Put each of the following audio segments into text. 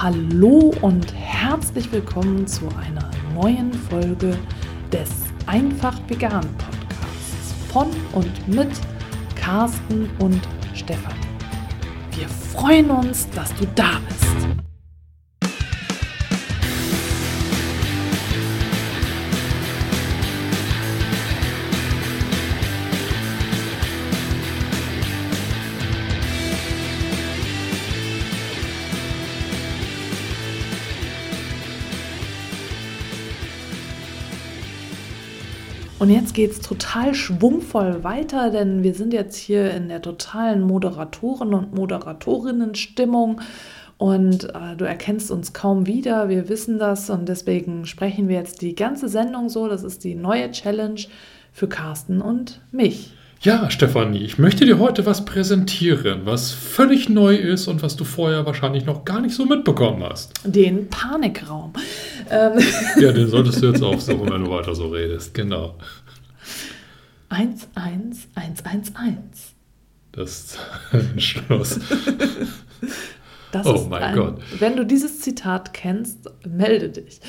Hallo und herzlich willkommen zu einer neuen Folge des Einfach Vegan Podcasts von und mit Carsten und Stefan. Wir freuen uns, dass du da bist. Und jetzt geht es total schwungvoll weiter, denn wir sind jetzt hier in der totalen Moderatoren- und Moderatorinnen-Stimmung. Und äh, du erkennst uns kaum wieder, wir wissen das und deswegen sprechen wir jetzt die ganze Sendung so. Das ist die neue Challenge für Carsten und mich. Ja, Stefanie, ich möchte dir heute was präsentieren, was völlig neu ist und was du vorher wahrscheinlich noch gar nicht so mitbekommen hast. Den Panikraum. Ähm. Ja, den solltest du jetzt aufsuchen, wenn du weiter so redest. Genau. 11111. Das ist ein Schluss. Das oh mein ein, Gott. Wenn du dieses Zitat kennst, melde dich.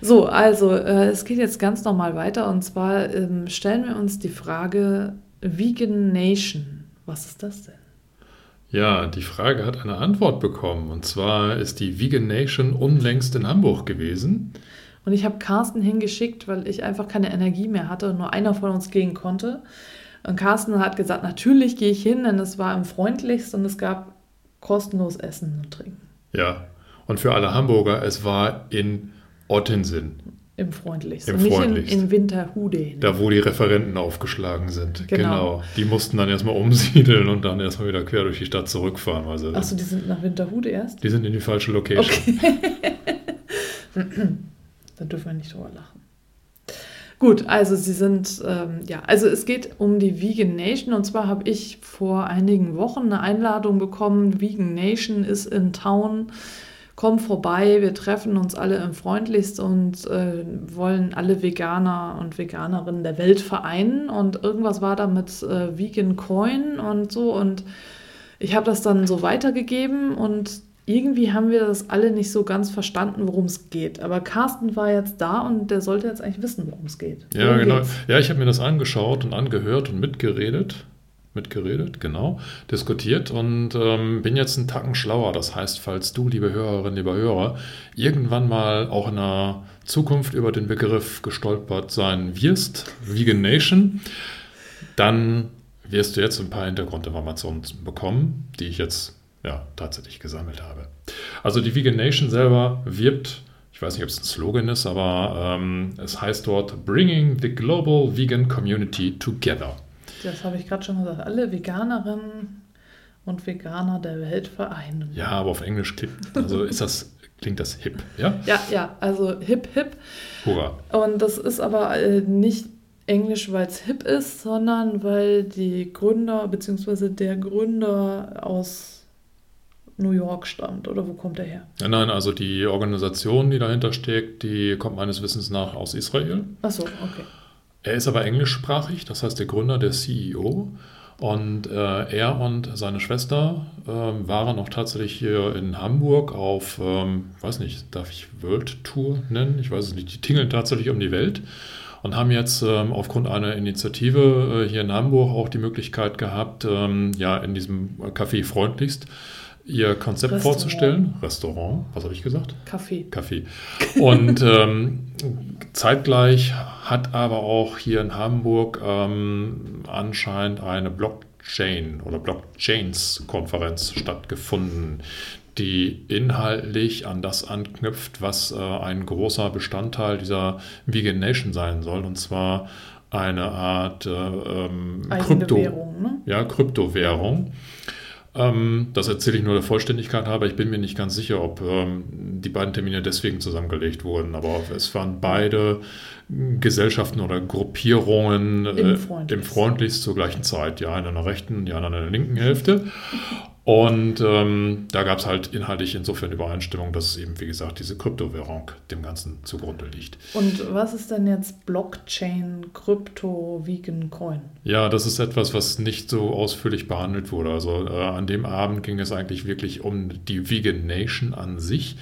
So, also äh, es geht jetzt ganz normal weiter und zwar ähm, stellen wir uns die Frage, Vegan Nation. Was ist das denn? Ja, die Frage hat eine Antwort bekommen. Und zwar ist die Vegan Nation unlängst in Hamburg gewesen. Und ich habe Carsten hingeschickt, weil ich einfach keine Energie mehr hatte und nur einer von uns gehen konnte. Und Carsten hat gesagt, natürlich gehe ich hin, denn es war im freundlichst und es gab kostenlos Essen und Trinken. Ja, und für alle Hamburger, es war in Ottensen. Im Freundlichst. Im nicht Freundlichst. In, in Winterhude. Ne? Da, wo die Referenten aufgeschlagen sind. Genau. genau. Die mussten dann erstmal umsiedeln und dann erstmal wieder quer durch die Stadt zurückfahren. Also Achso, die sind nach Winterhude erst? Die sind in die falsche Location. Okay. da dürfen wir nicht drüber lachen. Gut, also sie sind, ähm, ja, also es geht um die Vegan Nation und zwar habe ich vor einigen Wochen eine Einladung bekommen. Vegan Nation ist in Town komm vorbei, wir treffen uns alle im Freundlichst und äh, wollen alle Veganer und Veganerinnen der Welt vereinen. Und irgendwas war da mit äh, Vegan Coin und so. Und ich habe das dann so weitergegeben und irgendwie haben wir das alle nicht so ganz verstanden, worum es geht. Aber Carsten war jetzt da und der sollte jetzt eigentlich wissen, worum es geht. Ja, worum genau. Geht's? Ja, ich habe mir das angeschaut und angehört und mitgeredet mitgeredet, genau, diskutiert und ähm, bin jetzt einen Tacken schlauer. Das heißt, falls du, liebe Hörerinnen, lieber Hörer, irgendwann mal auch in der Zukunft über den Begriff gestolpert sein wirst, Vegan Nation, dann wirst du jetzt ein paar Hintergrundinformationen bekommen, die ich jetzt ja, tatsächlich gesammelt habe. Also die Vegan Nation selber wirbt ich weiß nicht, ob es ein Slogan ist, aber ähm, es heißt dort Bringing the Global Vegan Community Together. Das habe ich gerade schon gesagt. Alle Veganerinnen und Veganer der Welt vereinen. Ja, aber auf Englisch klingt, also ist das, klingt das hip, ja? Ja, ja, also hip, hip. Hurra. Und das ist aber äh, nicht Englisch, weil es hip ist, sondern weil die Gründer bzw. der Gründer aus New York stammt. Oder wo kommt er her? Ja, nein, also die Organisation, die dahinter steckt, die kommt meines Wissens nach aus Israel. Ach so, okay. Er ist aber englischsprachig, das heißt der Gründer, der CEO. Und äh, er und seine Schwester äh, waren auch tatsächlich hier in Hamburg auf, ähm, weiß nicht, darf ich World Tour nennen? Ich weiß es nicht. Die tingeln tatsächlich um die Welt und haben jetzt ähm, aufgrund einer Initiative äh, hier in Hamburg auch die Möglichkeit gehabt, ähm, ja, in diesem Café freundlichst ihr Konzept Restaurant. vorzustellen. Restaurant, was habe ich gesagt? Kaffee. Kaffee. Und ähm, zeitgleich hat aber auch hier in Hamburg ähm, anscheinend eine Blockchain oder Blockchains-Konferenz stattgefunden, die inhaltlich an das anknüpft, was äh, ein großer Bestandteil dieser Vegan Nation sein soll, und zwar eine Art äh, ähm, Krypto, ne? ja, Kryptowährung. Ähm, das erzähle ich nur der Vollständigkeit halber. Ich bin mir nicht ganz sicher, ob ähm, die beiden Termine deswegen zusammengelegt wurden, aber es waren beide Gesellschaften oder Gruppierungen im, äh, im Freundlichst zur gleichen Zeit. Die eine an der rechten, die andere an der linken Hälfte. Und ähm, da gab es halt inhaltlich insofern Übereinstimmung, dass es eben, wie gesagt, diese Kryptowährung dem Ganzen zugrunde liegt. Und was ist denn jetzt Blockchain, Krypto, Vegan Coin? Ja, das ist etwas, was nicht so ausführlich behandelt wurde. Also äh, an dem Abend ging es eigentlich wirklich um die Vegan Nation an sich.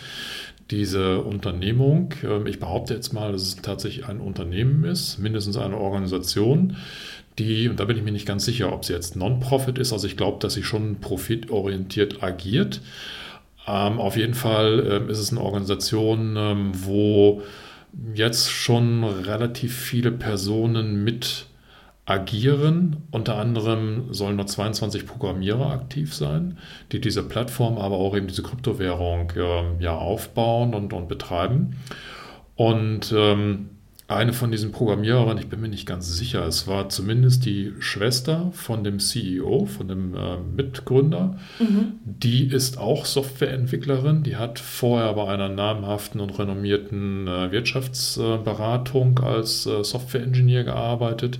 Diese Unternehmung, äh, ich behaupte jetzt mal, dass es tatsächlich ein Unternehmen ist, mindestens eine Organisation, die, und da bin ich mir nicht ganz sicher, ob sie jetzt Non-Profit ist, also ich glaube, dass sie schon profitorientiert agiert. Ähm, auf jeden Fall ähm, ist es eine Organisation, ähm, wo jetzt schon relativ viele Personen mit agieren. Unter anderem sollen nur 22 Programmierer aktiv sein, die diese Plattform, aber auch eben diese Kryptowährung äh, ja aufbauen und, und betreiben. Und ähm, eine von diesen Programmierern, ich bin mir nicht ganz sicher, es war zumindest die Schwester von dem CEO, von dem äh, Mitgründer. Mhm. Die ist auch Softwareentwicklerin. Die hat vorher bei einer namhaften und renommierten äh, Wirtschaftsberatung als äh, Softwareingenieur gearbeitet.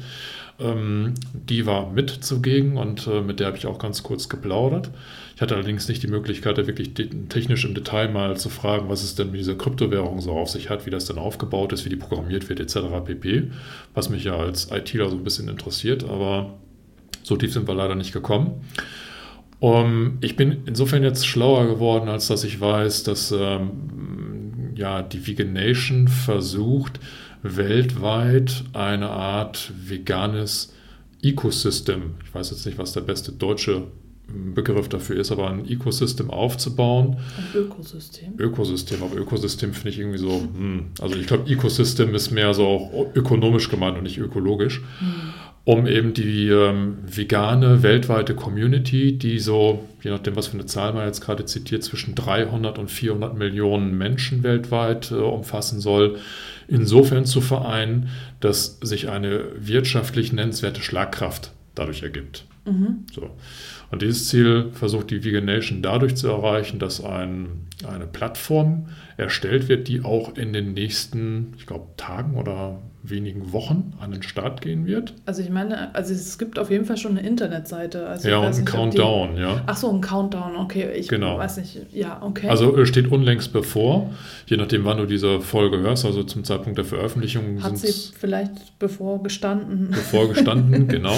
Ähm, die war mit zugegen und äh, mit der habe ich auch ganz kurz geplaudert. Ich hatte allerdings nicht die Möglichkeit, da wirklich technisch im Detail mal zu fragen, was es denn mit dieser Kryptowährung so auf sich hat, wie das denn aufgebaut ist, wie die programmiert wird, etc. pp. Was mich ja als ITler so ein bisschen interessiert, aber so tief sind wir leider nicht gekommen. Um, ich bin insofern jetzt schlauer geworden, als dass ich weiß, dass ähm, ja, die Vegan Nation versucht, weltweit eine Art veganes Ecosystem, ich weiß jetzt nicht, was der beste deutsche Begriff dafür ist, aber ein Ecosystem aufzubauen. Ein Ökosystem. Ökosystem, aber Ökosystem finde ich irgendwie so, hm. also ich glaube, Ecosystem ist mehr so auch ökonomisch gemeint und nicht ökologisch, hm. Um eben die ähm, vegane weltweite Community, die so, je nachdem, was für eine Zahl man jetzt gerade zitiert, zwischen 300 und 400 Millionen Menschen weltweit äh, umfassen soll, insofern zu vereinen, dass sich eine wirtschaftlich nennenswerte Schlagkraft dadurch ergibt. Mhm. So. Und dieses Ziel versucht die Vegan Nation dadurch zu erreichen, dass ein, eine Plattform erstellt wird, die auch in den nächsten, ich glaube, Tagen oder wenigen Wochen an den Start gehen wird. Also ich meine, also es gibt auf jeden Fall schon eine Internetseite. Also ja, und ein Countdown, die, ja. Ach so, ein Countdown, okay. Ich genau. weiß nicht, ja, okay. Also steht unlängst bevor, je nachdem, wann du diese Folge hörst, also zum Zeitpunkt der Veröffentlichung. Hat sie vielleicht bevor gestanden. Bevor gestanden, genau.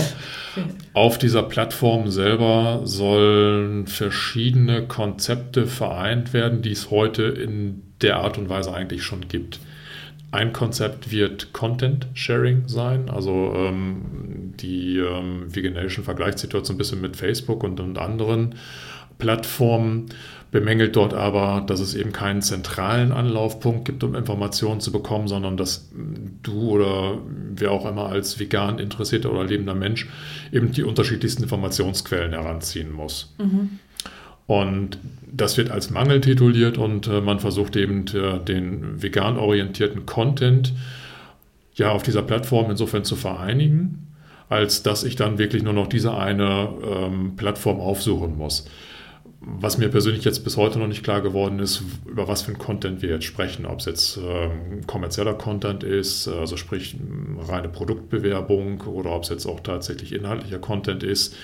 Auf dieser Plattform selber sollen verschiedene Konzepte vereint werden, die es heute in der Art und Weise eigentlich schon gibt. Ein Konzept wird Content Sharing sein. Also ähm, die ähm, Veganation vergleicht sich dort so ein bisschen mit Facebook und, und anderen Plattformen, bemängelt dort aber, dass es eben keinen zentralen Anlaufpunkt gibt, um Informationen zu bekommen, sondern dass du oder wer auch immer als vegan interessierter oder lebender Mensch eben die unterschiedlichsten Informationsquellen heranziehen muss. Mhm. Und das wird als Mangel tituliert und äh, man versucht eben äh, den vegan orientierten Content ja auf dieser Plattform insofern zu vereinigen, als dass ich dann wirklich nur noch diese eine ähm, Plattform aufsuchen muss was mir persönlich jetzt bis heute noch nicht klar geworden ist, über was für ein Content wir jetzt sprechen. Ob es jetzt ähm, kommerzieller Content ist, also sprich reine Produktbewerbung oder ob es jetzt auch tatsächlich inhaltlicher Content ist,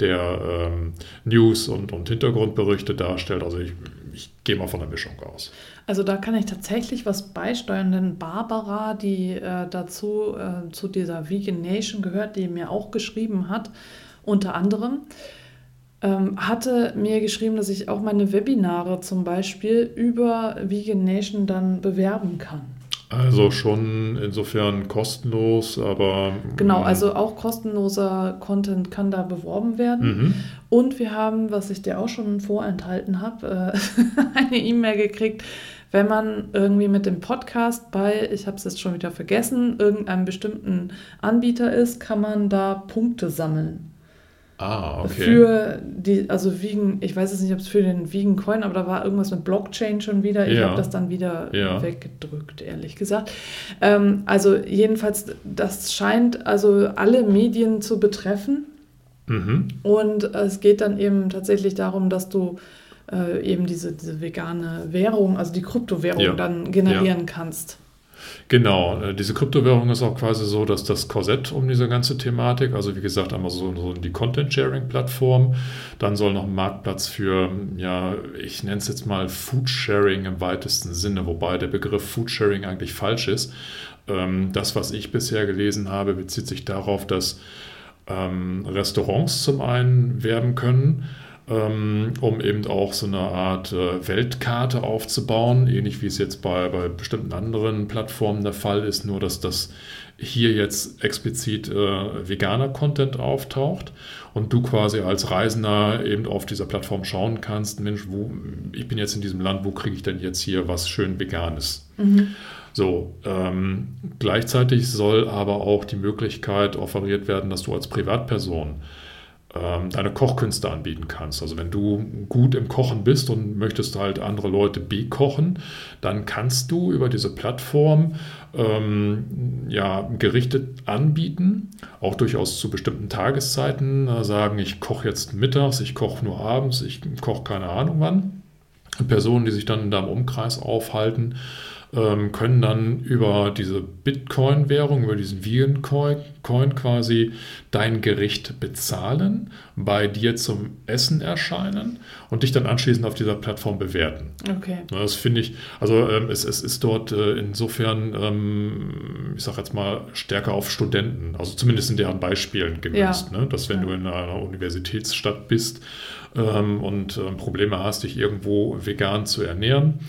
der ähm, News und, und Hintergrundberichte darstellt. Also ich, ich gehe mal von der Mischung aus. Also da kann ich tatsächlich was beisteuern, denn Barbara, die äh, dazu äh, zu dieser Vegan Nation gehört, die mir auch geschrieben hat, unter anderem, hatte mir geschrieben, dass ich auch meine Webinare zum Beispiel über Vegan Nation dann bewerben kann. Also schon insofern kostenlos, aber. Genau, mm. also auch kostenloser Content kann da beworben werden. Mhm. Und wir haben, was ich dir auch schon vorenthalten habe, äh, eine E-Mail gekriegt, wenn man irgendwie mit dem Podcast bei, ich habe es jetzt schon wieder vergessen, irgendeinem bestimmten Anbieter ist, kann man da Punkte sammeln. Ah, okay. Für die, also Vegan, ich weiß jetzt nicht, ob es für den Vegan Coin, aber da war irgendwas mit Blockchain schon wieder. Ich ja. habe das dann wieder ja. weggedrückt, ehrlich gesagt. Ähm, also jedenfalls, das scheint also alle Medien zu betreffen. Mhm. Und es geht dann eben tatsächlich darum, dass du äh, eben diese, diese vegane Währung, also die Kryptowährung ja. dann generieren kannst. Genau, äh, diese Kryptowährung ist auch quasi so, dass das Korsett um diese ganze Thematik, also wie gesagt, einmal so, so die Content-Sharing-Plattform, dann soll noch ein Marktplatz für, ja, ich nenne es jetzt mal Food-Sharing im weitesten Sinne, wobei der Begriff Food-Sharing eigentlich falsch ist. Ähm, das, was ich bisher gelesen habe, bezieht sich darauf, dass ähm, Restaurants zum einen werben können, ähm, um eben auch so eine Art äh, Weltkarte aufzubauen, ähnlich wie es jetzt bei, bei bestimmten anderen Plattformen der Fall ist, nur dass das hier jetzt explizit äh, veganer Content auftaucht und du quasi als Reisender eben auf dieser Plattform schauen kannst, Mensch, wo, ich bin jetzt in diesem Land, wo kriege ich denn jetzt hier was schön Veganes? Mhm. So, ähm, gleichzeitig soll aber auch die Möglichkeit offeriert werden, dass du als Privatperson ähm, deine Kochkünste anbieten kannst. Also wenn du gut im Kochen bist und möchtest halt andere Leute bekochen, dann kannst du über diese Plattform ähm, ja, Gerichte anbieten, auch durchaus zu bestimmten Tageszeiten, äh, sagen, ich koche jetzt mittags, ich koche nur abends, ich koche keine Ahnung wann. Personen, die sich dann in deinem Umkreis aufhalten, ähm, können dann über diese Bitcoin-Währung, über diesen Vegan-Coin quasi dein Gericht bezahlen, bei dir zum Essen erscheinen und dich dann anschließend auf dieser Plattform bewerten. Okay. Das finde ich, also ähm, es, es, ist dort äh, insofern, ähm, ich sage jetzt mal, stärker auf Studenten, also zumindest in deren Beispielen gemünzt, ja. ne? dass wenn ja. du in einer Universitätsstadt bist ähm, und äh, Probleme hast, dich irgendwo vegan zu ernähren,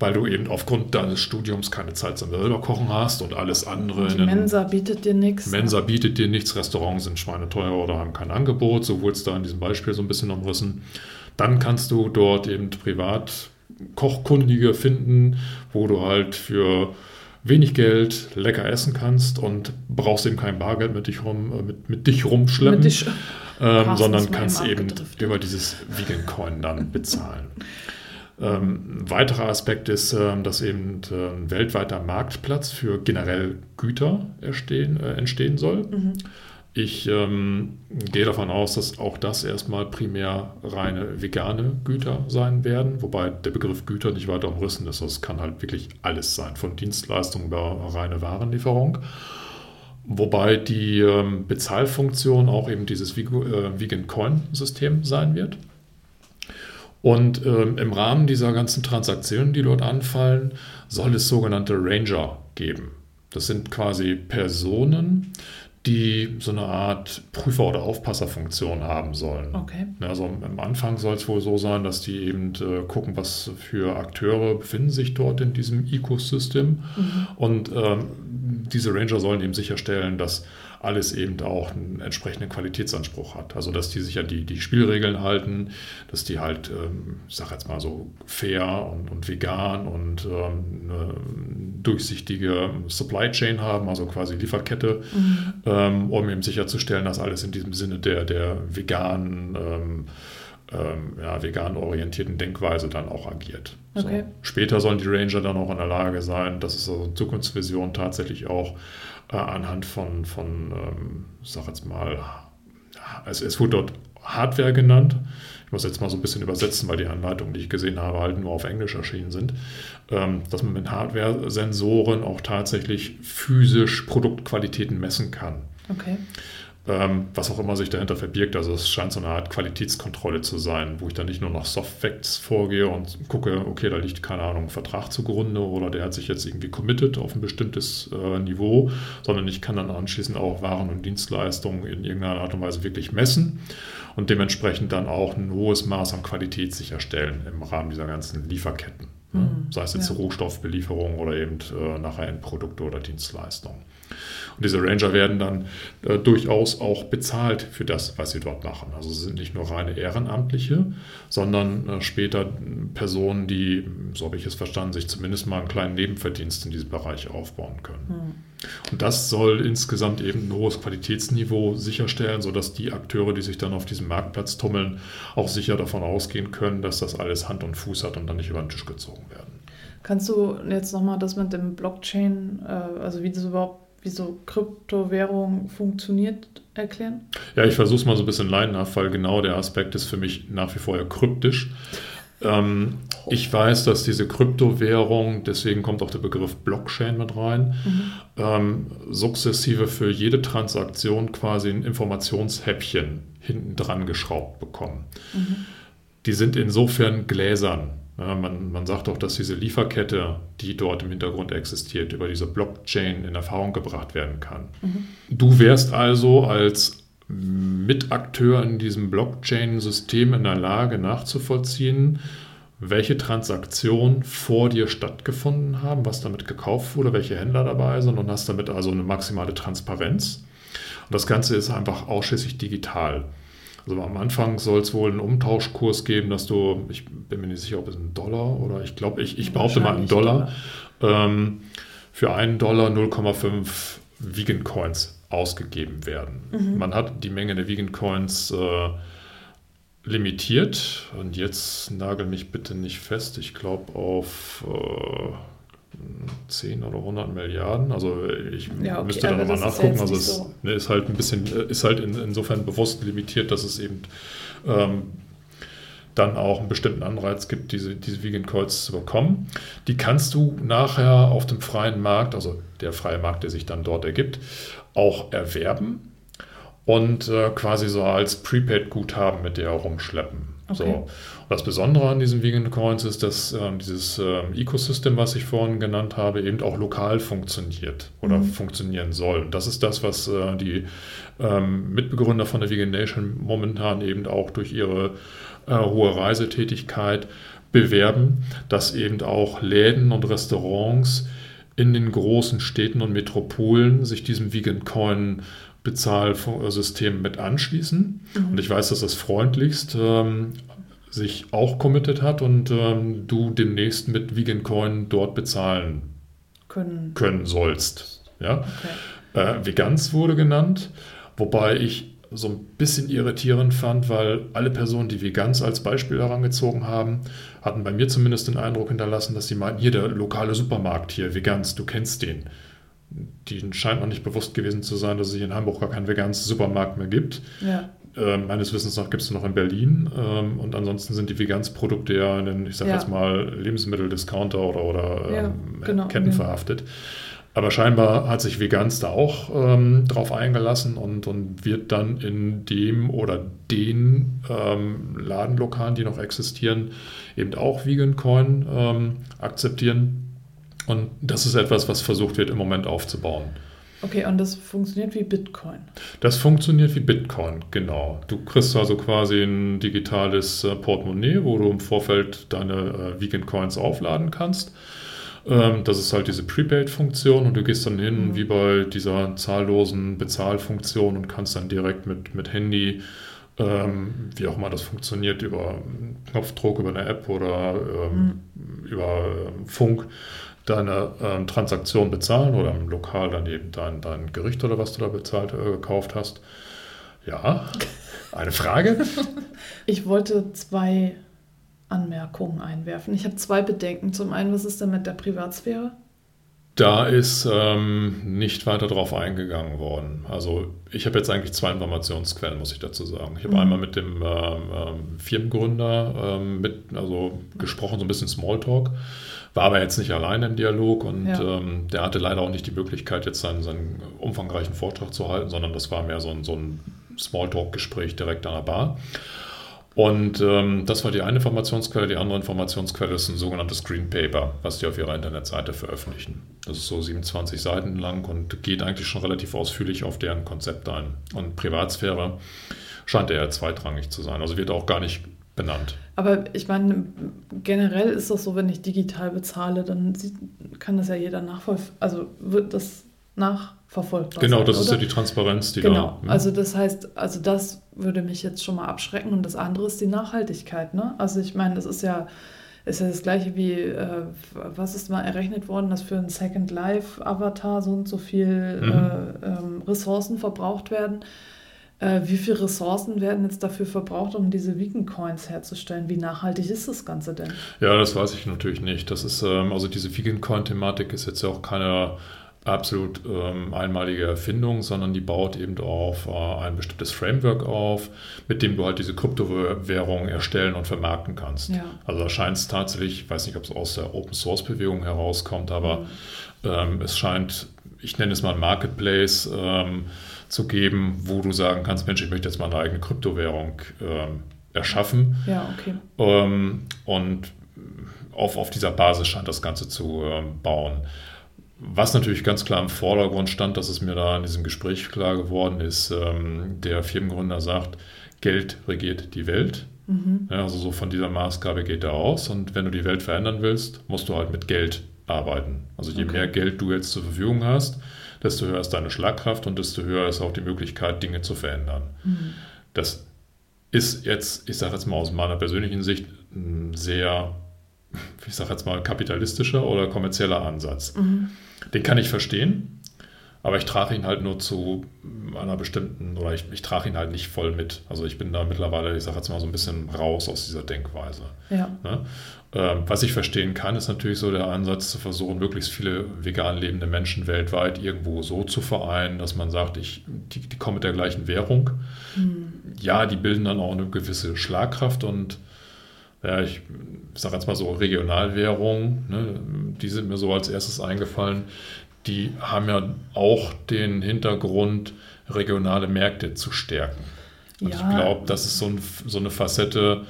weil du eben aufgrund deines Studiums keine Zeit zum selber kochen hast und alles andere. Die Mensa bietet dir nichts. Mensa bietet dir nichts, Restaurants sind schweineteuer oder haben kein Angebot, so wurde es da in diesem Beispiel so ein bisschen umrissen. Dann kannst du dort eben privat Kochkundige finden, wo du halt für wenig Geld lecker essen kannst und brauchst eben kein Bargeld mit dich, rum, äh, mit, mit dich rumschleppen, mit dich, ähm, sondern kannst eben über dieses Vegan Coin dann bezahlen. Ähm, ein weiterer Aspekt ist, äh, dass eben äh, ein weltweiter Marktplatz für generell Güter entstehen, äh, entstehen soll. Mhm. Ich ähm, gehe davon aus, dass auch das erstmal primär reine vegane Güter sein werden, wobei der Begriff Güter nicht weiter umrissen ist. Das kann halt wirklich alles sein, von Dienstleistungen über reine Warenlieferung. Wobei die ähm, Bezahlfunktion auch eben dieses Vegan Coin-System sein wird. Und ähm, im Rahmen dieser ganzen Transaktionen, die dort anfallen, soll es sogenannte Ranger geben. Das sind quasi Personen, die so eine Art Prüfer- oder Aufpasserfunktion haben sollen. Okay. Also am Anfang soll es wohl so sein, dass die eben äh, gucken, was für Akteure befinden sich dort in diesem Ecosystem. Mhm. Und ähm, diese Ranger sollen eben sicherstellen, dass alles eben auch einen entsprechenden Qualitätsanspruch hat. Also dass die sich an die, die Spielregeln halten, dass die halt, ähm, ich sage jetzt mal so, fair und, und vegan und ähm, eine durchsichtige Supply Chain haben, also quasi Lieferkette, mhm. ähm, um eben sicherzustellen, dass alles in diesem Sinne der, der veganen ähm, ähm, ja, vegan orientierten Denkweise dann auch agiert. Okay. So. Später sollen die Ranger dann auch in der Lage sein, das ist also eine Zukunftsvision, tatsächlich auch äh, anhand von, von ähm, sag jetzt mal, es, es wurde dort Hardware genannt. Ich muss jetzt mal so ein bisschen übersetzen, weil die Anleitungen, die ich gesehen habe, halt nur auf Englisch erschienen sind. Ähm, dass man mit Hardware-Sensoren auch tatsächlich physisch Produktqualitäten messen kann. Okay ähm, was auch immer sich dahinter verbirgt. Also es scheint so eine Art Qualitätskontrolle zu sein, wo ich dann nicht nur nach Softfacts vorgehe und gucke, okay, da liegt, keine Ahnung, ein Vertrag zugrunde oder der hat sich jetzt irgendwie committed auf ein bestimmtes äh, Niveau, sondern ich kann dann anschließend auch Waren und Dienstleistungen in irgendeiner Art und Weise wirklich messen und dementsprechend dann auch ein hohes Maß an Qualität sicherstellen im Rahmen dieser ganzen Lieferketten. Mhm, Sei es jetzt ja. Rohstoffbelieferung oder eben äh, nachher Endprodukte oder Dienstleistungen. Und diese Ranger werden dann äh, durchaus auch bezahlt für das, was sie dort machen. Also sie sind nicht nur reine Ehrenamtliche, sondern äh, später Personen, die, so habe ich es verstanden, sich zumindest mal einen kleinen Nebenverdienst in diesem Bereich aufbauen können. Mhm. Und das soll insgesamt eben ein hohes Qualitätsniveau sicherstellen, sodass die Akteure, die sich dann auf diesem Marktplatz tummeln, auch sicher davon ausgehen können, dass das alles Hand und Fuß hat und dann nicht über den Tisch gezogen werden. Kannst du jetzt nochmal das mit dem Blockchain, äh, also wie das überhaupt wie so Kryptowährung funktioniert, erklären? Ja, ich versuche es mal so ein bisschen laienhaft, weil genau der Aspekt ist für mich nach wie vor ja kryptisch. Ähm, ich weiß, dass diese Kryptowährung, deswegen kommt auch der Begriff Blockchain mit rein, mhm. ähm, sukzessive für jede Transaktion quasi ein Informationshäppchen hinten dran geschraubt bekommen. Mhm. Die sind insofern gläsern. Ja, man, man sagt auch, dass diese Lieferkette, die dort im Hintergrund existiert, über diese Blockchain in Erfahrung gebracht werden kann. Mhm. Du wärst also als Mitakteur in diesem Blockchain-System in der Lage nachzuvollziehen, welche Transaktionen vor dir stattgefunden haben, was damit gekauft wurde, welche Händler dabei sind und hast damit also eine maximale Transparenz. Und das Ganze ist einfach ausschließlich digital. Also am Anfang soll es wohl einen Umtauschkurs geben, dass du, ich bin mir nicht sicher, ob es ein Dollar oder ich glaube, ich, ich behaupte mal einen Dollar, Dollar. Ähm, für einen Dollar 0,5 Vegan Coins ausgegeben werden. Mhm. Man hat die Menge der Vegan Coins äh, limitiert und jetzt nagel mich bitte nicht fest, ich glaube auf äh, 10 oder 100 Milliarden. Also ich ja, okay, müsste da nochmal nachgucken. Also es so. ne, ist halt ein bisschen, ist halt in, insofern bewusst limitiert, dass es eben ähm, dann auch einen bestimmten Anreiz gibt, diese, diese Vegan Coins zu bekommen. Die kannst du nachher auf dem freien Markt, also der freie Markt, der sich dann dort ergibt, auch erwerben und äh, quasi so als Prepaid-Guthaben mit dir herumschleppen. Okay. So. Das Besondere an diesen Vegan Coins ist, dass äh, dieses äh, Ecosystem, was ich vorhin genannt habe, eben auch lokal funktioniert oder mhm. funktionieren soll. Und das ist das, was äh, die ähm, Mitbegründer von der Vegan Nation momentan eben auch durch ihre äh, hohe Reisetätigkeit bewerben, dass eben auch Läden und Restaurants in den großen Städten und Metropolen sich diesem Vegan Coin Bezahlsystem mit anschließen. Mhm. Und ich weiß, dass das freundlichst ähm, sich auch committed hat und ähm, du demnächst mit Vegan Coin dort bezahlen können, können sollst. Ja? Okay. Äh, Veganz wurde genannt, wobei ich so ein bisschen irritierend fand, weil alle Personen, die Veganz als Beispiel herangezogen haben, hatten bei mir zumindest den Eindruck hinterlassen, dass sie meinten, hier der lokale Supermarkt hier, Veganz, du kennst den. Die scheint noch nicht bewusst gewesen zu sein, dass es hier in Hamburg gar keinen veganen Supermarkt mehr gibt. Ja. Äh, meines Wissens nach gibt es noch in Berlin. Ähm, und ansonsten sind die Vegansprodukte ja in den, ich sag ja. jetzt mal, Lebensmitteldiscounter oder, oder ja, ähm, genau, Ketten ja. verhaftet. Aber scheinbar hat sich Veganz da auch ähm, drauf eingelassen und, und wird dann in dem oder den ähm, Ladenlokalen, die noch existieren, eben auch Vegan Coin ähm, akzeptieren. Und das ist etwas, was versucht wird im Moment aufzubauen. Okay, und das funktioniert wie Bitcoin? Das funktioniert wie Bitcoin, genau. Du kriegst also quasi ein digitales äh, Portemonnaie, wo du im Vorfeld deine äh, Vegan Coins aufladen kannst. Ähm, das ist halt diese Prepaid-Funktion und du gehst dann hin, mhm. wie bei dieser zahllosen Bezahlfunktion und kannst dann direkt mit, mit Handy, ähm, wie auch immer das funktioniert, über Knopfdruck, über eine App oder ähm, mhm. über ähm, Funk deine ähm, Transaktion bezahlen oder im Lokal dann eben dein, dein Gericht oder was du da bezahlt, äh, gekauft hast. Ja, eine Frage? ich wollte zwei Anmerkungen einwerfen. Ich habe zwei Bedenken. Zum einen, was ist denn mit der Privatsphäre? Da ist ähm, nicht weiter drauf eingegangen worden. Also ich habe jetzt eigentlich zwei Informationsquellen, muss ich dazu sagen. Ich habe mhm. einmal mit dem ähm, ähm Firmengründer ähm, mit, also gesprochen, so ein bisschen Smalltalk, war aber jetzt nicht alleine im Dialog und ja. ähm, der hatte leider auch nicht die Möglichkeit, jetzt seinen, seinen umfangreichen Vortrag zu halten, sondern das war mehr so ein, so ein Smalltalk-Gespräch direkt an der Bar. Und ähm, das war die eine Informationsquelle. Die andere Informationsquelle ist ein sogenanntes Green Paper, was die auf ihrer Internetseite veröffentlichen. Das ist so 27 Seiten lang und geht eigentlich schon relativ ausführlich auf deren Konzept ein. Und Privatsphäre scheint eher zweitrangig zu sein. Also wird auch gar nicht benannt. Aber ich meine, generell ist das so, wenn ich digital bezahle, dann sieht, kann das ja jeder nachvollziehen. Also wird das nachverfolgt. Genau, sein, das oder? ist ja die Transparenz, die genau. da. Genau, also das heißt, also das würde mich jetzt schon mal abschrecken und das andere ist die Nachhaltigkeit. Ne? Also ich meine, das ist ja, ist ja das gleiche wie, äh, was ist mal errechnet worden, dass für ein Second Life Avatar so und so viel mhm. äh, ähm, Ressourcen verbraucht werden. Äh, wie viele Ressourcen werden jetzt dafür verbraucht, um diese Vegan Coins herzustellen? Wie nachhaltig ist das Ganze denn? Ja, das weiß ich natürlich nicht. Das ist, ähm, also diese Vegan Coin-Thematik ist jetzt ja auch keine absolut ähm, einmalige Erfindung, sondern die baut eben auf äh, ein bestimmtes Framework auf, mit dem du halt diese Kryptowährung erstellen und vermarkten kannst. Ja. Also da scheint es tatsächlich, ich weiß nicht, ob es aus der Open Source Bewegung herauskommt, aber mhm. ähm, es scheint, ich nenne es mal Marketplace ähm, zu geben, wo du sagen kannst, Mensch, ich möchte jetzt mal eine eigene Kryptowährung ähm, erschaffen. Ja, okay. Ähm, und auf, auf dieser Basis scheint das Ganze zu ähm, bauen. Was natürlich ganz klar im Vordergrund stand, dass es mir da in diesem Gespräch klar geworden ist, ähm, der Firmengründer sagt, Geld regiert die Welt. Mhm. Ja, also so von dieser Maßgabe geht er aus. Und wenn du die Welt verändern willst, musst du halt mit Geld arbeiten. Also je okay. mehr Geld du jetzt zur Verfügung hast, desto höher ist deine Schlagkraft und desto höher ist auch die Möglichkeit, Dinge zu verändern. Mhm. Das ist jetzt, ich sage jetzt mal aus meiner persönlichen Sicht, ein sehr, ich sage jetzt mal, kapitalistischer oder kommerzieller Ansatz. Mhm. Den kann ich verstehen, aber ich trage ihn halt nur zu einer bestimmten, oder ich, ich trage ihn halt nicht voll mit. Also ich bin da mittlerweile, ich sage jetzt mal, so ein bisschen raus aus dieser Denkweise. Ja. Ne? Ähm, was ich verstehen kann, ist natürlich so der Ansatz zu versuchen, möglichst viele vegan lebende Menschen weltweit irgendwo so zu vereinen, dass man sagt, ich, die, die kommen mit der gleichen Währung. Mhm. Ja, die bilden dann auch eine gewisse Schlagkraft und ja, ich sage jetzt mal so Regionalwährungen, ne, die sind mir so als erstes eingefallen. Die haben ja auch den Hintergrund, regionale Märkte zu stärken. Und ja. ich glaube, das ist so, ein, so eine Facette,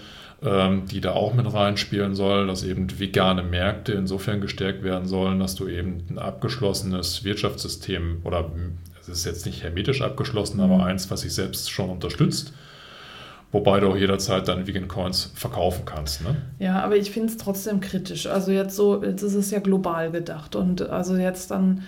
ähm, die da auch mit reinspielen soll, dass eben vegane Märkte insofern gestärkt werden sollen, dass du eben ein abgeschlossenes Wirtschaftssystem oder es ist jetzt nicht hermetisch abgeschlossen, aber mhm. eins, was sich selbst schon unterstützt Wobei du auch jederzeit deine Vegan Coins verkaufen kannst. Ne? Ja, aber ich finde es trotzdem kritisch. Also jetzt so, jetzt ist es ja global gedacht. Und also jetzt dann,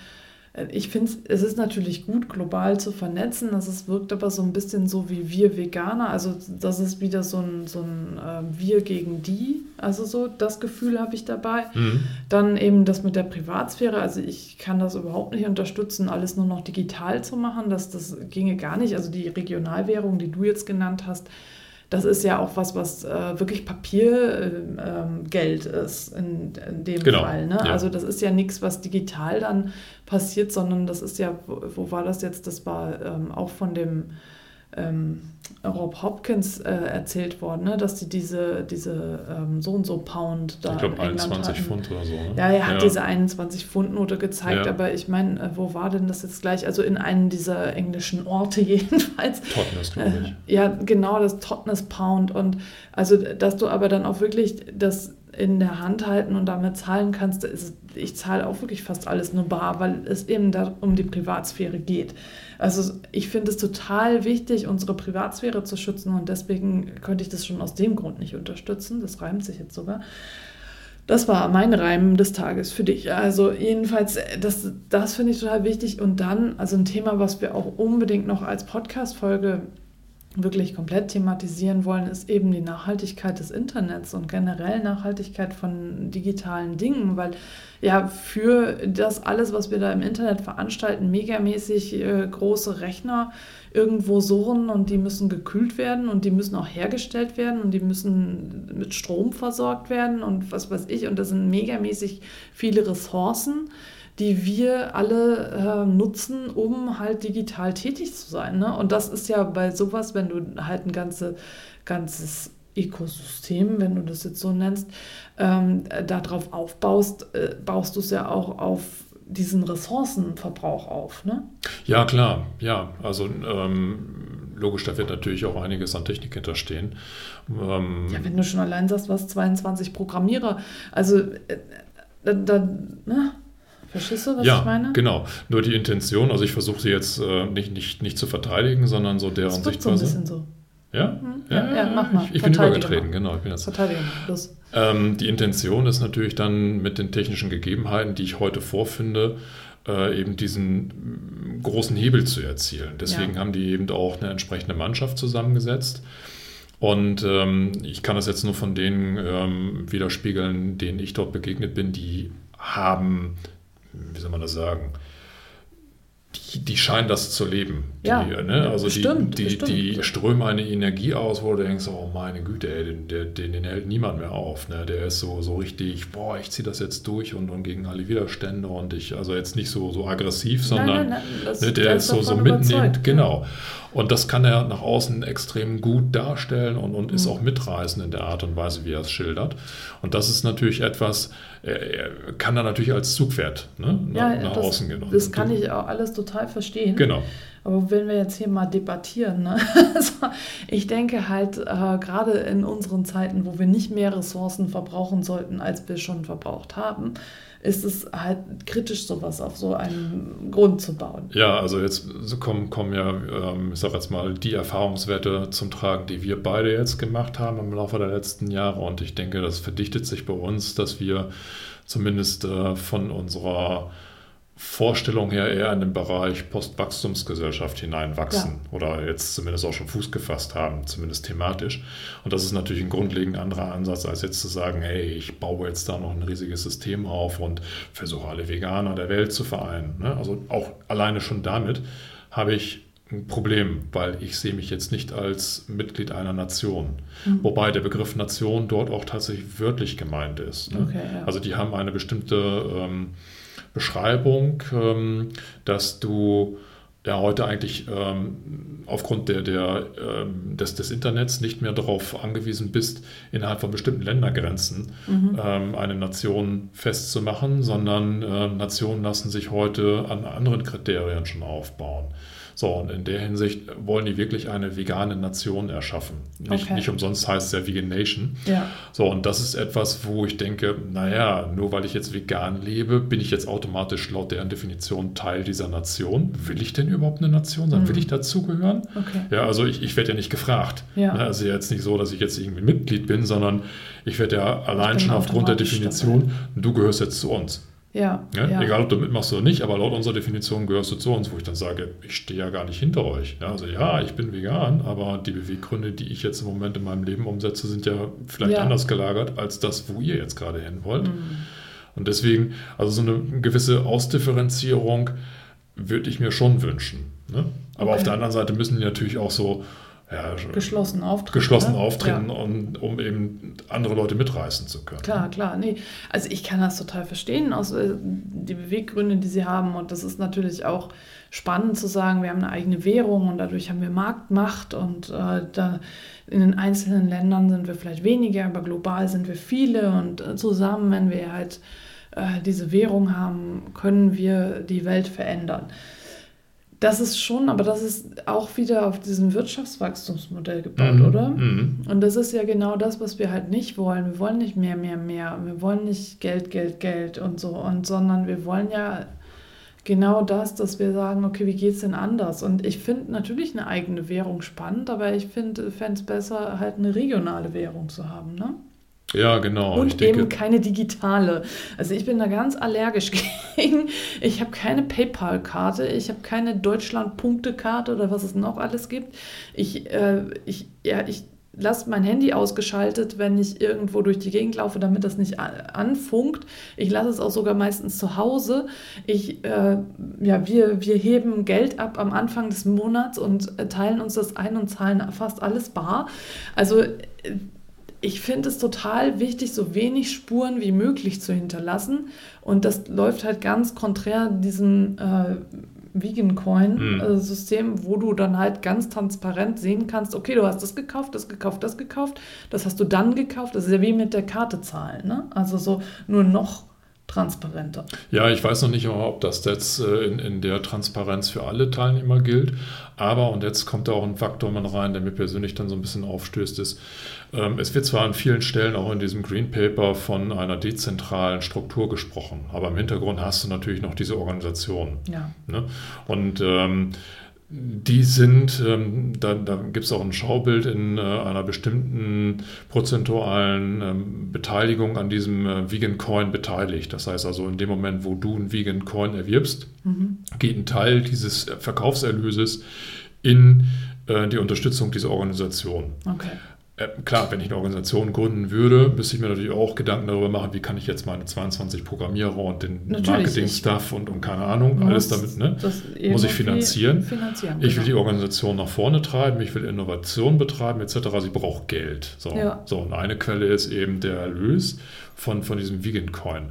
ich finde es ist natürlich gut, global zu vernetzen. Das ist, wirkt aber so ein bisschen so wie wir Veganer. Also das ist wieder so ein, so ein äh, Wir gegen die. Also so, das Gefühl habe ich dabei. Mhm. Dann eben das mit der Privatsphäre. Also ich kann das überhaupt nicht unterstützen, alles nur noch digital zu machen. Das, das ginge gar nicht. Also die Regionalwährung, die du jetzt genannt hast, das ist ja auch was, was äh, wirklich Papiergeld ähm, ist in, in dem genau. Fall. Ne? Ja. Also das ist ja nichts, was digital dann passiert, sondern das ist ja, wo, wo war das jetzt? Das war ähm, auch von dem ähm, Rob Hopkins äh, erzählt worden, ne? dass die diese, diese ähm, so und so Pound da. Ich glaube 21 hatten. Pfund oder so. Ne? Ja, er hat ja. diese 21 Pfund Note gezeigt, ja. aber ich meine, äh, wo war denn das jetzt gleich? Also in einem dieser englischen Orte jedenfalls. Totnes, glaube ich. Äh, ja, genau, das Totnes Pound. Und also, dass du aber dann auch wirklich das in der Hand halten und damit zahlen kannst, ist, ich zahle auch wirklich fast alles nur bar, weil es eben da um die Privatsphäre geht. Also ich finde es total wichtig, unsere Privatsphäre zu schützen und deswegen könnte ich das schon aus dem Grund nicht unterstützen. Das reimt sich jetzt sogar. Das war mein Reim des Tages für dich. Also jedenfalls, das, das finde ich total wichtig. Und dann, also ein Thema, was wir auch unbedingt noch als Podcast-Folge wirklich komplett thematisieren wollen, ist eben die Nachhaltigkeit des Internets und generell Nachhaltigkeit von digitalen Dingen, weil ja für das alles, was wir da im Internet veranstalten, megamäßig äh, große Rechner irgendwo surren und die müssen gekühlt werden und die müssen auch hergestellt werden und die müssen mit Strom versorgt werden und was weiß ich. Und das sind megamäßig viele Ressourcen die wir alle äh, nutzen, um halt digital tätig zu sein. Ne? Und das ist ja bei sowas, wenn du halt ein ganze, ganzes Ökosystem, wenn du das jetzt so nennst, ähm, darauf aufbaust, äh, baust du es ja auch auf diesen Ressourcenverbrauch auf. Ne? Ja, klar, ja. Also ähm, logisch, da wird natürlich auch einiges an Technik hinterstehen. Ähm, ja, wenn du schon allein sagst, was 22 Programmierer, also äh, da, da ne? Verstehst du, was ja, ich meine? Genau. Nur die Intention, also ich versuche sie jetzt äh, nicht, nicht, nicht zu verteidigen, sondern so deren Sichtweise. so ein bisschen so. Ja? Mhm. Ja, ja, ja, mach mal. Ich, ich bin übergetreten, genau. Ich bin jetzt, Verteidigung, los. Ähm, die Intention ist natürlich dann mit den technischen Gegebenheiten, die ich heute vorfinde, äh, eben diesen großen Hebel zu erzielen. Deswegen ja. haben die eben auch eine entsprechende Mannschaft zusammengesetzt. Und ähm, ich kann das jetzt nur von denen ähm, widerspiegeln, denen ich dort begegnet bin, die haben wie soll man das sagen, die, die scheinen das zu leben. Die, Ja, ne? Also bestimmt, die, die, bestimmt. die strömen eine Energie aus, wo du denkst, oh meine Güte, ey, den, den, den, hält niemand mehr auf. Ne? Der ist so, so richtig, boah, ich ziehe das jetzt durch und, und gegen alle Widerstände und ich, also jetzt nicht so, so aggressiv, sondern nein, nein, das- ne, der ist so, so mitnehmend, genau. Und das kann er nach außen extrem gut darstellen und, und Mhm. ist auch mitreißend in der Art und Weise, wie er es schildert. Und das ist natürlich etwas, er, er kann da natürlich als Zugpferd ne, Ja, nach, nach das, außen gehen. das kann ich auch alles total verstehen. Genau. Aber wenn wir jetzt hier mal debattieren, ne? also ich denke halt, äh, gerade in unseren Zeiten, wo wir nicht mehr Ressourcen verbrauchen sollten, als wir schon verbraucht haben, ist es halt kritisch, sowas auf so einen Grund zu bauen. Ja, also jetzt kommen, kommen ja, ähm, ich sag jetzt mal, die Erfahrungswerte zum Tragen, die wir beide jetzt gemacht haben im Laufe der letzten Jahre. Und ich denke, das verdichtet sich bei uns, dass wir zumindest äh, von unserer Vorstellung her eher in den Bereich Postwachstumsgesellschaft hineinwachsen oder jetzt zumindest auch schon Fuß gefasst haben, zumindest thematisch. Und das ist natürlich ein grundlegend anderer Ansatz, als jetzt zu sagen, hey, ich baue jetzt da noch ein riesiges System auf und versuche alle Veganer der Welt zu vereinen. Ne? Also auch alleine schon damit habe ich ein Problem, weil ich sehe mich jetzt nicht als Mitglied einer Nation. Wobei der Begriff Nation dort auch tatsächlich wörtlich gemeint ist. Ne? Okay, ja. Also die haben eine bestimmte ähm, Beschreibung, ähm, dass du ja heute eigentlich ähm, aufgrund der, der, ähm, des, des Internets nicht mehr darauf angewiesen bist, innerhalb von bestimmten Ländergrenzen ähm, eine Nation festzumachen, sondern äh, Nationen lassen sich heute an anderen Kriterien schon aufbauen. So, und in der Hinsicht wollen die wirklich eine vegane Nation erschaffen. Nicht, Okay. nicht umsonst heißt es ja Vegan Nation. Ja. So, und das ist etwas, wo ich denke, naja, nur weil ich jetzt vegan lebe, bin ich jetzt automatisch laut deren Definition Teil dieser Nation. Will ich denn überhaupt eine Nation sein? Will ich dazugehören? Okay. Ja, also ich, ich werde ja nicht gefragt. Ja. Ne, Also jetzt nicht so, dass ich jetzt irgendwie Mitglied bin, sondern ich werde ja allein schon aufgrund der Definition, du gehörst jetzt zu uns. Ja. Ja? ja. Egal, ob du mitmachst oder nicht, aber laut unserer Definition gehörst du zu uns, wo ich dann sage, ich stehe ja gar nicht hinter euch. Ja, also ja, ich bin vegan, aber die Beweggründe, die ich jetzt im Moment in meinem Leben umsetze, sind ja vielleicht Ja. anders gelagert als das, wo ihr jetzt gerade hin wollt. Mhm. Und deswegen, also so eine gewisse Ausdifferenzierung würde ich mir schon wünschen. Ne? Aber Okay. auf der anderen Seite müssen die natürlich auch so ja, Geschlossen auftreten. geschlossen ne? auftreten, Ja. um, um eben andere Leute mitreißen zu können. Klar, klar. Nee, also ich kann das total verstehen, aus äh, die Beweggründe, die sie haben. Und das ist natürlich auch spannend zu sagen, wir haben eine eigene Währung und dadurch haben wir Marktmacht und äh, da in den einzelnen Ländern sind wir vielleicht weniger, aber global sind wir viele und äh, zusammen, wenn wir halt äh, diese Währung haben, können wir die Welt verändern. Das ist schon, aber das ist auch wieder auf diesem Wirtschaftswachstumsmodell gebaut, Mhm, oder? mhm. Und das ist ja genau das, was wir halt nicht wollen. Wir wollen nicht mehr, mehr, mehr. Wir wollen nicht Geld, Geld, Geld und so. Und sondern wir wollen ja genau das, dass wir sagen, okay, wie geht's denn anders? Und ich finde natürlich eine eigene Währung spannend, aber ich finde, fände es besser, halt eine regionale Währung zu haben, ne? Ja, genau. Und ich denke, eben keine digitale. Also ich bin da ganz allergisch gegen. Ich habe keine PayPal-Karte, ich habe keine Deutschland-Punkte-Karte oder was es noch alles gibt. Ich, äh, ich, ja, ich lasse mein Handy ausgeschaltet, wenn ich irgendwo durch die Gegend laufe, damit das nicht anfunkt. Ich lasse es auch sogar meistens zu Hause. Ich, äh, ja, wir, wir heben Geld ab am Anfang des Monats und äh, teilen uns das ein und zahlen fast alles bar. Also äh, ich finde es total wichtig, so wenig Spuren wie möglich zu hinterlassen. Und das läuft halt ganz konträr diesem äh, Vegan Mhm. Coin-System, wo du dann halt ganz transparent sehen kannst, okay, du hast das gekauft, das gekauft, das gekauft, das hast du dann gekauft. Das ist ja wie mit der Karte zahlen. Ne? Also so nur noch transparenter. Ja, ich weiß noch nicht, ob das jetzt äh, in, in der Transparenz für alle Teilnehmer gilt. Aber, und jetzt kommt da auch ein Faktor mal rein, der mir persönlich dann so ein bisschen aufstößt, ist, ähm, es wird zwar an vielen Stellen auch in diesem Green Paper von einer dezentralen Struktur gesprochen, aber im Hintergrund hast du natürlich noch diese Organisation. Ja. Ne? Und ähm, die sind, ähm, da, da gibt es auch ein Schaubild in äh, einer bestimmten prozentualen ähm, Beteiligung an diesem äh, Vegan Coin beteiligt. Das heißt also, in dem Moment, wo du einen Vegan Coin erwirbst, geht ein Teil dieses Verkaufserlöses in äh, die Unterstützung dieser Organisation. Okay. Äh, klar, wenn ich eine Organisation gründen würde, müsste ich mir natürlich auch Gedanken darüber machen, wie kann ich jetzt meine 22 Programmierer und den Marketing-Stuff und, und keine Ahnung, alles damit, ne? Muss ich finanzieren. finanzieren ich will genau. die Organisation nach vorne treiben, ich will Innovation betreiben, etc. Ich brauche Geld. So. Ja. so, und eine Quelle ist eben der Erlös von, von diesem Vegan Coin.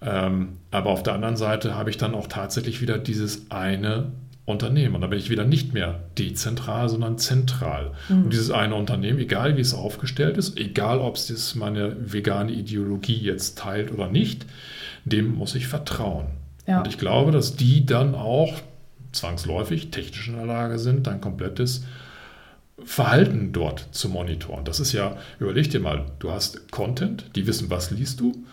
Ähm, aber auf der anderen Seite habe ich dann auch tatsächlich wieder dieses eine Unternehmen. Und da bin ich wieder nicht mehr dezentral, sondern zentral. Mhm. Und dieses eine Unternehmen, egal wie es aufgestellt ist, egal ob es meine vegane Ideologie jetzt teilt oder nicht, dem muss ich vertrauen. Ja. Und ich glaube, dass die dann auch zwangsläufig technisch in der Lage sind, dein komplettes Verhalten dort zu monitoren. Das ist ja, überleg dir mal, du hast Content, die wissen, was liest du,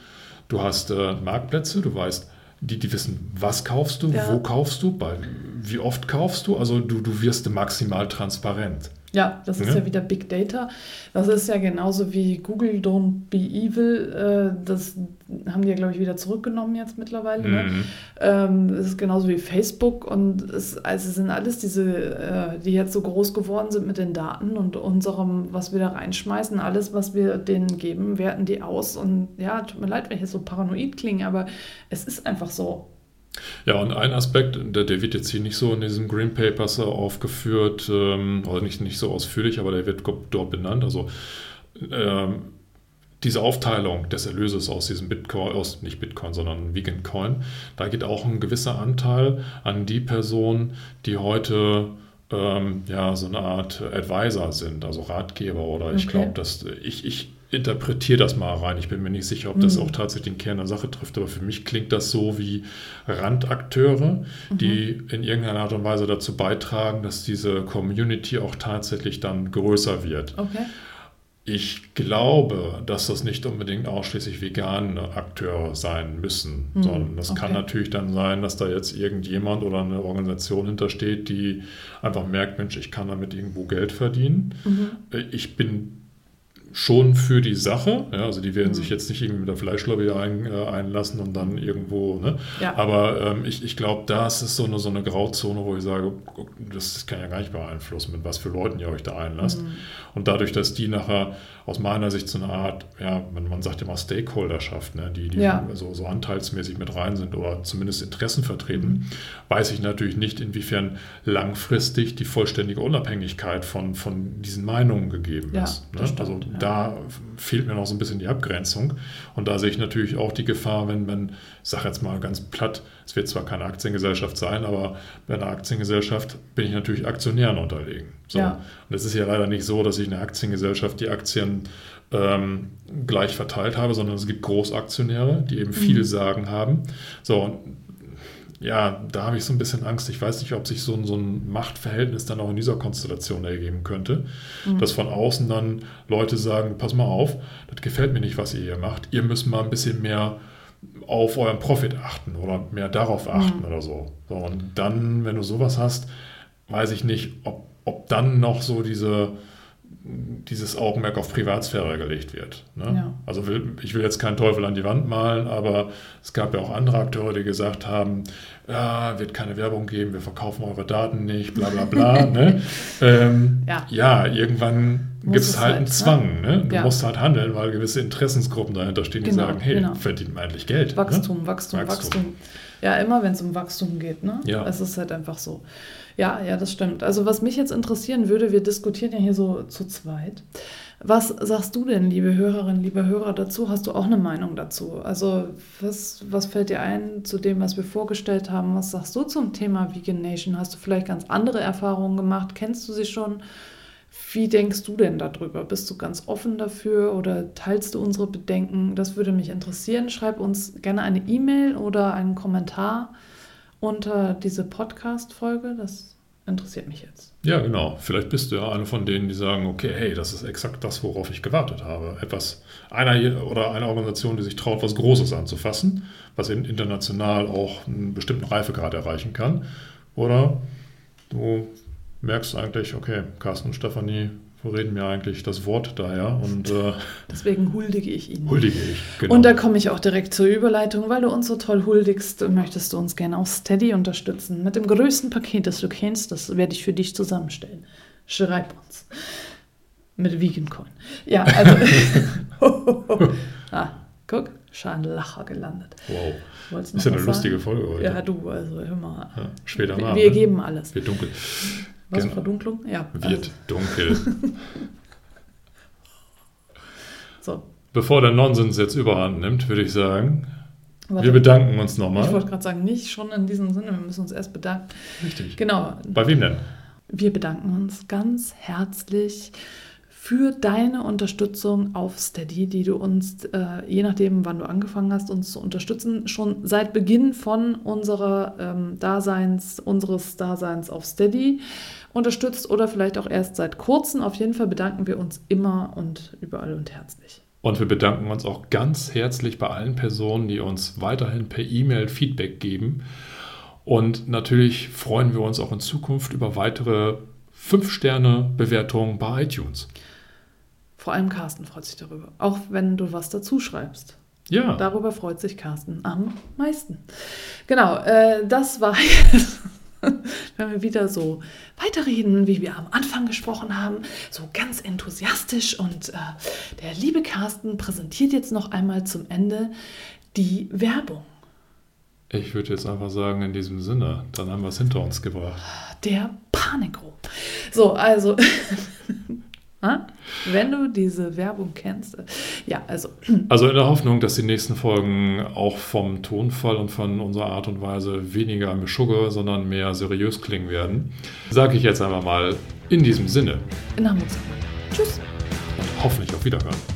du hast äh, Marktplätze, du weißt, die, die wissen, was kaufst du, ja. wo kaufst du, bei, wie oft kaufst du. Also du, du wirst maximal transparent. Ja, das ist ja. ja wieder Big Data. Das ist ja genauso wie Google Don't Be Evil. Äh, das haben die ja, glaube ich, wieder zurückgenommen jetzt mittlerweile. Ne? Mhm. Ähm, das ist genauso wie Facebook. Und es, also es sind alles diese, äh, die jetzt so groß geworden sind mit den Daten und unserem, was wir da reinschmeißen. Alles, was wir denen geben, werten die aus. Und ja, tut mir leid, wenn ich jetzt so paranoid klinge, aber es ist einfach so. Ja, und ein Aspekt, der, der, wird jetzt hier nicht so in diesem Green Papers aufgeführt, ähm, oder nicht, nicht so ausführlich, aber der wird dort benannt. Also ähm, diese Aufteilung des Erlöses aus diesem Bitcoin, aus nicht Bitcoin, sondern Vegan Coin, da geht auch ein gewisser Anteil an die Personen, die heute ähm, ja so eine Art Advisor sind, also Ratgeber oder okay. ich glaube, dass ich, ich interpretiere das mal rein. Ich bin mir nicht sicher, ob das mhm. auch tatsächlich den Kern der Sache trifft, aber für mich klingt das so wie Randakteure, mhm. die in irgendeiner Art und Weise dazu beitragen, dass diese Community auch tatsächlich dann größer wird. Okay. Ich glaube, dass das nicht unbedingt ausschließlich vegane Akteure sein müssen, mhm. sondern das okay. kann natürlich dann sein, dass da jetzt irgendjemand oder eine Organisation hintersteht, die einfach merkt, Mensch, ich kann damit irgendwo Geld verdienen. Mhm. Ich bin schon für die Sache. Ja, also die werden mhm. sich jetzt nicht irgendwie mit der Fleischlobby ein, äh, einlassen und dann irgendwo. Ne? Ja. Aber ähm, ich, ich glaube, das ist so eine, so eine Grauzone, wo ich sage, das kann ja gar nicht beeinflussen, mit was für Leuten ihr euch da einlasst. Mhm. Und dadurch, dass die nachher aus meiner Sicht so eine Art, ja, man, man sagt immer Stakeholderschaft, ne? die, die ja. so, so anteilsmäßig mit rein sind oder zumindest Interessen vertreten, mhm. weiß ich natürlich nicht, inwiefern langfristig die vollständige Unabhängigkeit von, von diesen Meinungen gegeben ist. Ne? Stimmt, also. Da fehlt mir noch so ein bisschen die Abgrenzung. Und da sehe ich natürlich auch die Gefahr, wenn man, ich sage jetzt mal ganz platt, es wird zwar keine Aktiengesellschaft sein, aber bei einer Aktiengesellschaft bin ich natürlich Aktionären unterlegen. So. Ja. Und es ist ja leider nicht so, dass ich eine Aktiengesellschaft die Aktien ähm, gleich verteilt habe, sondern es gibt Großaktionäre, die eben mhm. viel Sagen haben. So, und ja, da habe ich so ein bisschen Angst. Ich weiß nicht, ob sich so ein, so ein Machtverhältnis dann auch in dieser Konstellation ergeben könnte. Mhm. Dass von außen dann Leute sagen, pass mal auf, das gefällt mir nicht, was ihr hier macht. Ihr müsst mal ein bisschen mehr auf euren Profit achten oder mehr darauf achten mhm. oder so. so. Und dann, wenn du sowas hast, weiß ich nicht, ob, ob dann noch so diese, dieses Augenmerk auf Privatsphäre gelegt wird. Ne? Ja. Also will, ich will jetzt keinen Teufel an die Wand malen, aber es gab ja auch andere Akteure, die gesagt haben, ja, wird keine Werbung geben, wir verkaufen eure Daten nicht, bla bla bla. ne? ähm, ja. ja. irgendwann gibt es halt einen halt, ne? Zwang. Ne? Du musst halt handeln, weil gewisse Interessensgruppen dahinter stehen, die genau, sagen, hey, genau. verdient man eigentlich Geld. Wachstum, ne? Wachstum, Wachstum, Wachstum. Ja, immer wenn es um Wachstum geht. Ne? Ja. Es ist halt einfach so. Ja, ja, das stimmt. Also was mich jetzt interessieren würde, wir diskutieren ja hier so zu zweit. Was sagst du denn, liebe Hörerinnen, liebe Hörer, dazu? Hast du auch eine Meinung dazu? Also was, was fällt dir ein zu dem, was wir vorgestellt haben? Was sagst du zum Thema Vegan Nation? Hast du vielleicht ganz andere Erfahrungen gemacht? Kennst du sie schon? Wie denkst du denn darüber? Bist du ganz offen dafür oder teilst du unsere Bedenken? Das würde mich interessieren. Schreib uns gerne eine E-Mail oder einen Kommentar unter diese Podcast-Folge. Das interessiert mich jetzt. Ja, genau. Vielleicht bist du ja einer von denen, die sagen, okay, hey, das ist exakt das, worauf ich gewartet habe. Etwas, einer oder eine Organisation, die sich traut, was Großes anzufassen, was international auch einen bestimmten Reifegrad erreichen kann. Oder du merkst eigentlich, okay, Carsten und Stefanie reden mir eigentlich das Wort daher. Und, äh, Deswegen huldige ich Ihnen. Huldige ich, genau. Und da komme ich auch direkt zur Überleitung, weil du uns so toll huldigst, möchtest du uns gerne auf Steady unterstützen. Mit dem größten Paket, das du kennst, das werde ich für dich zusammenstellen. Schreib uns. Mit Vegan Coin. Ja, also. ah, guck, Lacher gelandet. Wow. Wollt's ist ja eine sagen? lustige Folge heute. Ja, du, also hör mal. Ja, später mal. Wir, wir geben alles. Wird dunkel. Was, genau. Verdunklung? Ja. Wird also. dunkel. so. Bevor der Nonsens jetzt überhand nimmt, würde ich sagen, Warte, wir bedanken uns nochmal. Ich wollte gerade sagen, nicht schon in diesem Sinne, wir müssen uns erst bedanken. Richtig. Genau. Bei wem denn? Wir bedanken uns ganz herzlich für deine Unterstützung auf Steady, die du uns, äh, je nachdem, wann du angefangen hast, uns zu unterstützen, schon seit Beginn von unserer ähm, Daseins, unseres Daseins auf Steady unterstützt oder vielleicht auch erst seit kurzem. Auf jeden Fall bedanken wir uns immer und überall und herzlich. Und wir bedanken uns auch ganz herzlich bei allen Personen, die uns weiterhin per E-Mail Feedback geben. Und natürlich freuen wir uns auch in Zukunft über weitere 5-Sterne-Bewertungen bei iTunes. Vor allem Carsten freut sich darüber. Auch wenn du was dazu schreibst. Ja. Darüber freut sich Carsten am meisten. Genau, äh, das war jetzt, wenn wir wieder so weiterreden, wie wir am Anfang gesprochen haben, so ganz enthusiastisch. Und äh, der liebe Carsten präsentiert jetzt noch einmal zum Ende die Werbung. Ich würde jetzt einfach sagen, in diesem Sinne, dann haben wir es hinter uns gebracht. Der Panikro. So, also Wenn du diese Werbung kennst. Ja, also. Also in der Hoffnung, dass die nächsten Folgen auch vom Tonfall und von unserer Art und Weise weniger Mischugge, sondern mehr seriös klingen werden, sage ich jetzt einfach mal in diesem Sinne. In Hamburg. Tschüss. Und hoffentlich auf Wiederhören.